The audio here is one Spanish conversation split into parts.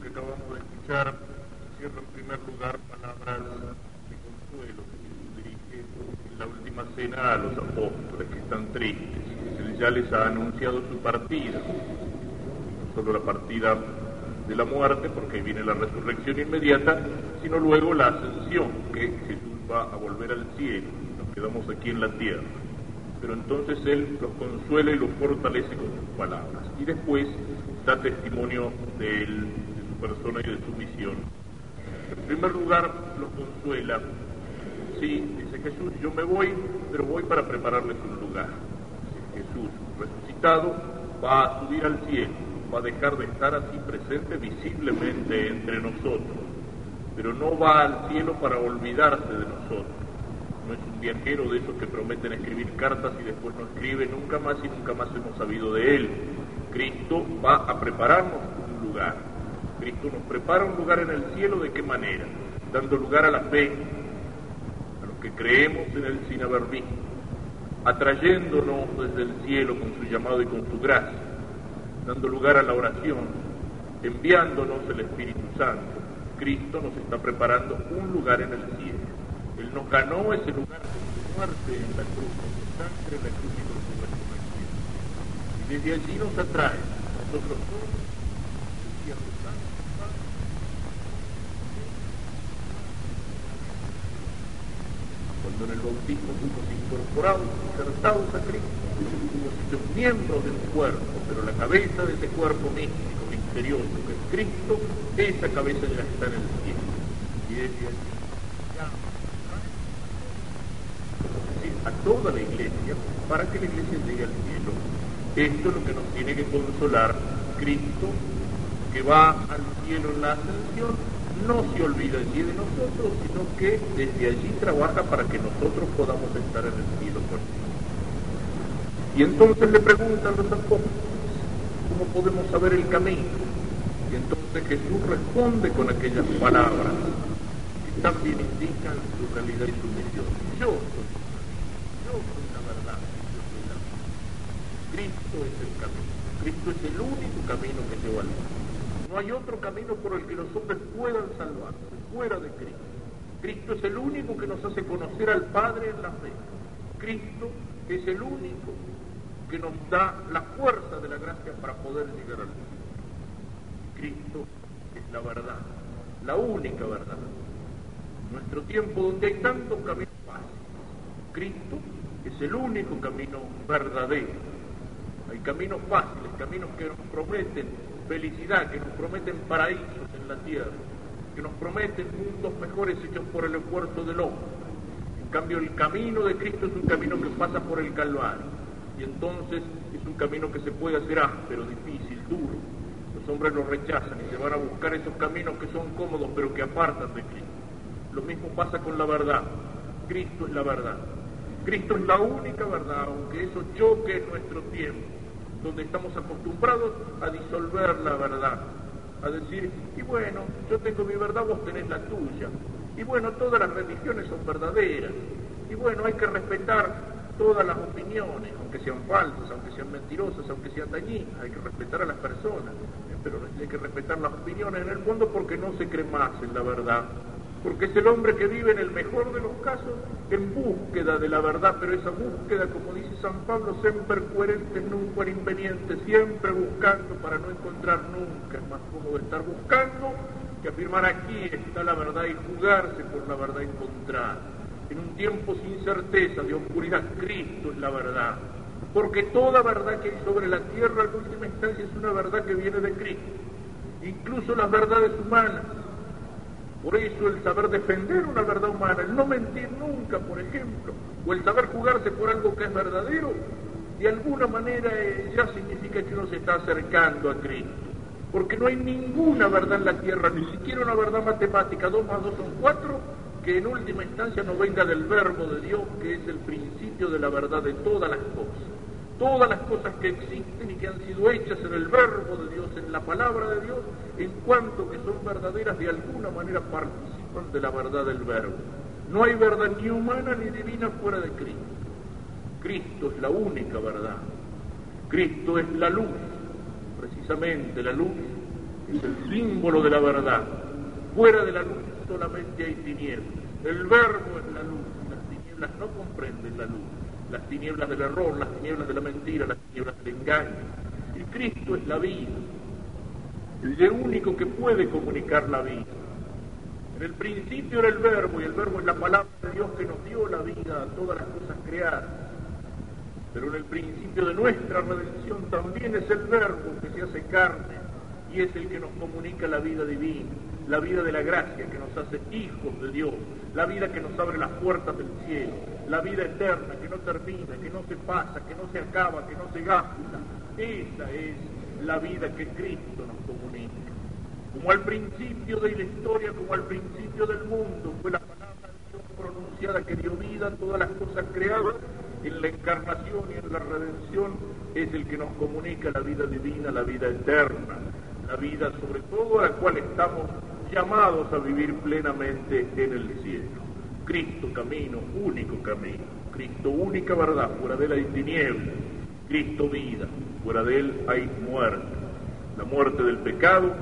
Que acabamos de escuchar cierra en primer lugar palabras de consuelo que Jesús dirige en la última cena a los apóstoles que están tristes. Él ya les ha anunciado su partida, no solo la partida de la muerte, porque viene la resurrección inmediata, sino luego la ascensión, que Jesús va a volver al cielo, nos quedamos aquí en la tierra. Pero entonces Él los consuela y los fortalece con sus palabras. Y después da testimonio de Él, persona y de su misión. En primer lugar, los consuela. Sí, dice Jesús, yo me voy, pero voy para prepararles un lugar. Jesús resucitado va a subir al cielo, va a dejar de estar así presente visiblemente entre nosotros, pero no va al cielo para olvidarse de nosotros. No es un viajero de esos que prometen escribir cartas y después no escribe nunca más y nunca más hemos sabido de él. Cristo va a prepararnos un lugar. Cristo nos prepara un lugar en el cielo de qué manera? Dando lugar a la fe, a los que creemos en él sin haber visto, atrayéndonos desde el cielo con su llamado y con su gracia, dando lugar a la oración, enviándonos el Espíritu Santo. Cristo nos está preparando un lugar en el cielo. Él nos ganó ese lugar con su muerte en la cruz, con su sangre en la cruz y con su resurrección. Y desde allí nos atrae. Nosotros somos cuando en el bautismo fuimos incorporados, insertados a Cristo, fuimos hechos miembros de cuerpo, pero la cabeza de ese cuerpo místico, misterioso, que es Cristo, esa cabeza ya está en el cielo. Y allí a toda la iglesia para que la iglesia llegue al cielo. Esto es lo que nos tiene que consolar Cristo, que va al cielo en la ascensión, no se olvida allí de nosotros, sino que desde allí trabaja para que nosotros podamos estar en el cielo con él. Y entonces le preguntan los apóstoles, ¿cómo podemos saber el camino? Y entonces Jesús responde con aquellas palabras que también indican su realidad y su misión. Yo soy yo soy la verdad, yo soy la vida. Cristo es el camino. Cristo es el único camino que lleva al mundo. No hay otro camino por el que los hombres puedan salvarse, fuera de Cristo. Cristo es el único que nos hace conocer al Padre en la fe. Cristo es el único que nos da la fuerza de la gracia para poder llegar al mundo. Cristo es la verdad, la única verdad. Nuestro tiempo donde hay tantos caminos fáciles, Cristo es el único camino verdadero. Hay caminos fáciles, caminos que nos prometen felicidad, que nos prometen paraísos en la tierra, que nos prometen mundos mejores hechos por el esfuerzo del hombre. En cambio, el camino de Cristo es un camino que pasa por el Calvario. Y entonces es un camino que se puede hacer áspero, difícil, duro. Los hombres lo rechazan y se van a buscar esos caminos que son cómodos pero que apartan de Cristo. Lo mismo pasa con la verdad. Cristo es la verdad. Cristo es la única verdad, aunque eso choque en nuestro tiempo, donde estamos acostumbrados a disolver la verdad, a decir, y bueno, yo tengo mi verdad, vos tenés la tuya, y bueno, todas las religiones son verdaderas, y bueno, hay que respetar todas las opiniones, aunque sean falsas, aunque sean mentirosas, aunque sean dañinas, hay que respetar a las personas, pero hay que respetar las opiniones en el mundo porque no se cree más en la verdad porque es el hombre que vive en el mejor de los casos en búsqueda de la verdad, pero esa búsqueda, como dice San Pablo, siempre coherente, nunca inconveniente, siempre buscando para no encontrar nunca. Es más cómodo estar buscando que afirmar aquí está la verdad y jugarse por la verdad encontrada. En un tiempo sin certeza, de oscuridad, Cristo es la verdad. Porque toda verdad que hay sobre la tierra en última instancia es una verdad que viene de Cristo. Incluso las verdades humanas por eso el saber defender una verdad humana, el no mentir nunca, por ejemplo, o el saber jugarse por algo que es verdadero, de alguna manera eh, ya significa que uno se está acercando a Cristo. Porque no hay ninguna verdad en la tierra, ni siquiera una verdad matemática, dos más dos son cuatro, que en última instancia no venga del verbo de Dios, que es el principio de la verdad de todas las cosas todas las cosas que existen y que han sido hechas en el verbo de Dios, en la palabra de Dios, en cuanto que son verdaderas, de alguna manera participan de la verdad del verbo. No hay verdad ni humana ni divina fuera de Cristo. Cristo es la única verdad. Cristo es la luz. Precisamente la luz es el símbolo de la verdad. Fuera de la luz solamente hay tinieblas. El verbo es la luz. Las tinieblas no comprenden la luz. Las tinieblas del error, las tinieblas de la mentira, las tinieblas del engaño. Y Cristo es la vida. El único que puede comunicar la vida. En el principio era el verbo y el verbo es la palabra de Dios que nos dio la vida a todas las cosas creadas. Pero en el principio de nuestra redención también es el verbo que se hace carne y es el que nos comunica la vida divina, la vida de la gracia que nos hace hijos de Dios, la vida que nos abre las puertas del cielo, la vida eterna que no termina, que no se pasa, que no se acaba, que no se gasta. Esa es la vida que Cristo nos comunica. Como al principio de la historia, como al principio del mundo, fue la palabra de Dios pronunciada que dio vida a todas las cosas creadas, en la encarnación y en la redención es el que nos comunica la vida divina, la vida eterna, la vida sobre todo a la cual estamos llamados a vivir plenamente en el cielo. Cristo camino, único camino. Cristo única verdad, fuera de él hay tinieblas. Cristo vida, fuera de él hay muerte. La muerte del pecado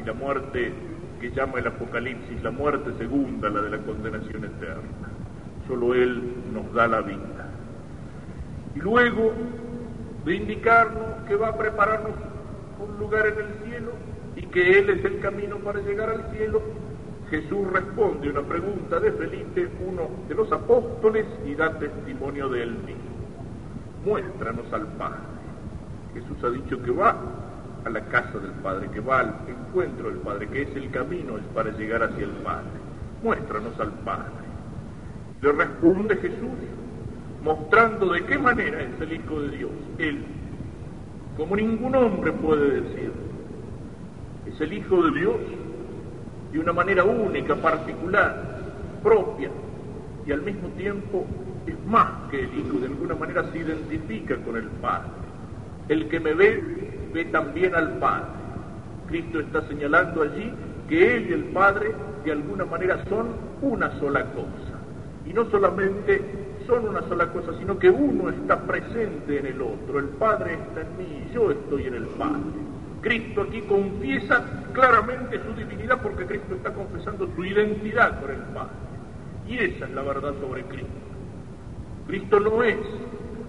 y la muerte que llama el Apocalipsis, la muerte segunda, la de la condenación eterna. Solo Él nos da la vida. Y luego de indicarnos que va a prepararnos un lugar en el cielo y que Él es el camino para llegar al cielo, Jesús responde una pregunta de Felipe, uno de los apóstoles, y da testimonio de él mismo. Muéstranos al Padre. Jesús ha dicho que va a la casa del Padre, que va al encuentro del Padre, que es el camino es para llegar hacia el Padre. Muéstranos al Padre. Le responde Jesús mostrando de qué manera es el Hijo de Dios. Él, como ningún hombre puede decir, es el Hijo de Dios de una manera única, particular, propia, y al mismo tiempo es más que el Hijo, de alguna manera se identifica con el Padre. El que me ve, ve también al Padre. Cristo está señalando allí que Él y el Padre de alguna manera son una sola cosa. Y no solamente son una sola cosa, sino que uno está presente en el otro. El Padre está en mí y yo estoy en el Padre. Cristo aquí confiesa claramente su divinidad porque Cristo está confesando su identidad con el Padre. Y esa es la verdad sobre Cristo. Cristo no es,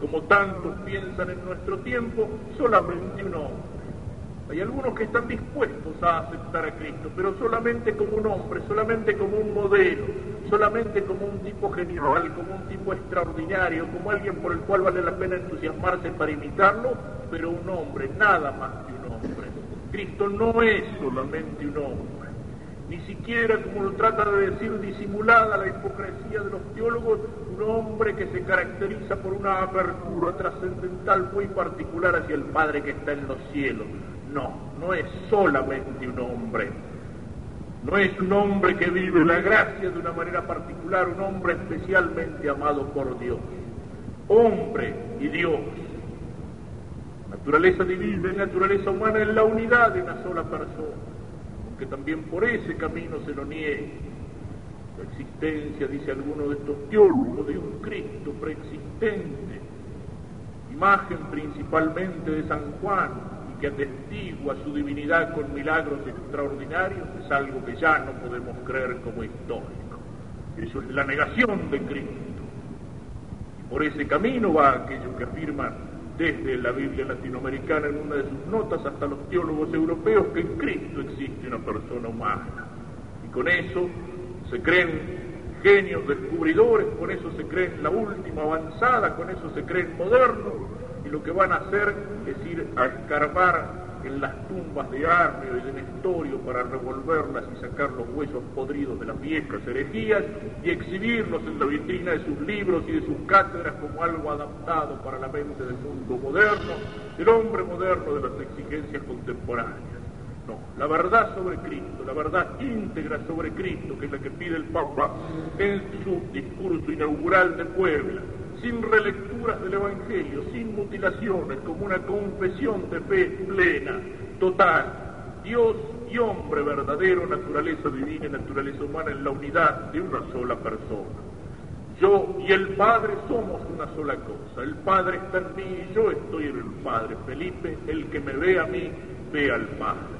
como tantos piensan en nuestro tiempo, solamente un hombre. Hay algunos que están dispuestos a aceptar a Cristo, pero solamente como un hombre, solamente como un modelo, solamente como un tipo genial, como un tipo extraordinario, como alguien por el cual vale la pena entusiasmarse para imitarlo, pero un hombre, nada más que un hombre. Cristo no es solamente un hombre, ni siquiera, como lo trata de decir disimulada la hipocresía de los teólogos, un hombre que se caracteriza por una apertura trascendental muy particular hacia el Padre que está en los cielos. No, no es solamente un hombre. No es un hombre que vive la gracia de una manera particular, un hombre especialmente amado por Dios. Hombre y Dios. Naturaleza divina y naturaleza humana en la unidad de una sola persona. Aunque también por ese camino se lo niegue. La existencia, dice alguno de estos teólogos, de un Cristo preexistente, imagen principalmente de San Juan, que atestigua su divinidad con milagros extraordinarios es algo que ya no podemos creer como histórico. Eso es la negación de Cristo. Y por ese camino va aquello que afirman desde la Biblia latinoamericana en una de sus notas hasta los teólogos europeos que en Cristo existe una persona humana. Y con eso se creen genios descubridores, con eso se creen la última avanzada, con eso se creen modernos, y lo que van a hacer es ir a escarbar en las tumbas de Arneo y de Nestorio para revolverlas y sacar los huesos podridos de las viejas herejías y exhibirlos en la vitrina de sus libros y de sus cátedras como algo adaptado para la mente del mundo moderno, del hombre moderno de las exigencias contemporáneas. No, la verdad sobre Cristo, la verdad íntegra sobre Cristo, que es la que pide el Papa en su discurso inaugural de Puebla, sin relecturas del Evangelio, sin mutilaciones, como una confesión de fe plena, total. Dios y hombre verdadero, naturaleza divina y naturaleza humana en la unidad de una sola persona. Yo y el Padre somos una sola cosa. El Padre está en mí y yo estoy en el Padre. Felipe, el que me ve a mí, ve al Padre.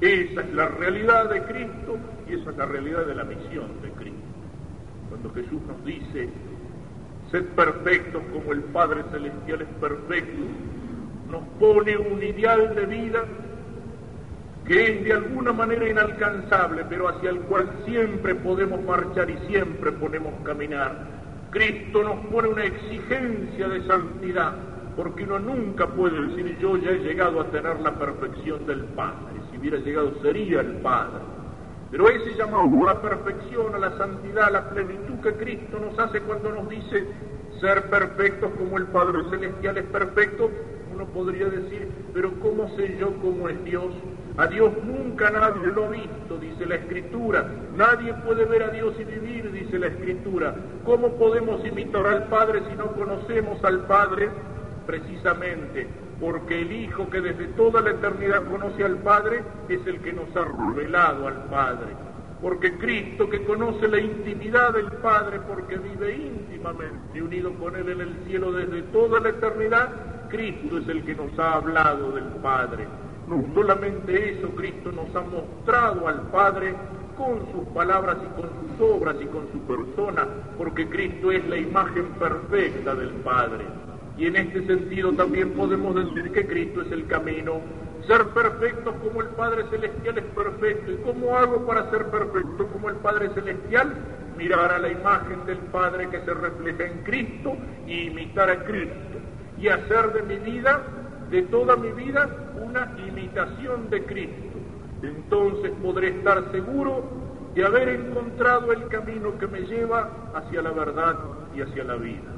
Esa es la realidad de Cristo y esa es la realidad de la misión de Cristo. Cuando Jesús nos dice, sed perfectos como el Padre Celestial es perfecto, nos pone un ideal de vida que es de alguna manera inalcanzable, pero hacia el cual siempre podemos marchar y siempre podemos caminar. Cristo nos pone una exigencia de santidad, porque uno nunca puede decir yo ya he llegado a tener la perfección del Padre, si hubiera llegado sería el Padre. Pero ese llamado a la perfección, a la santidad, a la plenitud que Cristo nos hace cuando nos dice ser perfectos como el Padre Celestial es perfecto, uno podría decir, pero ¿cómo sé yo cómo es Dios? A Dios nunca nadie lo ha visto, dice la Escritura. Nadie puede ver a Dios y vivir, dice la Escritura. ¿Cómo podemos imitar al Padre si no conocemos al Padre? Precisamente porque el Hijo que desde toda la eternidad conoce al Padre es el que nos ha revelado al Padre. Porque Cristo que conoce la intimidad del Padre porque vive íntimamente unido con Él en el cielo desde toda la eternidad, Cristo es el que nos ha hablado del Padre. No solamente eso, Cristo nos ha mostrado al Padre con sus palabras y con sus obras y con su persona, porque Cristo es la imagen perfecta del Padre. Y en este sentido también podemos decir que Cristo es el camino. Ser perfectos como el Padre Celestial es perfecto. ¿Y cómo hago para ser perfecto como el Padre Celestial? Mirar a la imagen del Padre que se refleja en Cristo y imitar a Cristo. Y hacer de mi vida de toda mi vida una imitación de Cristo. Entonces podré estar seguro de haber encontrado el camino que me lleva hacia la verdad y hacia la vida.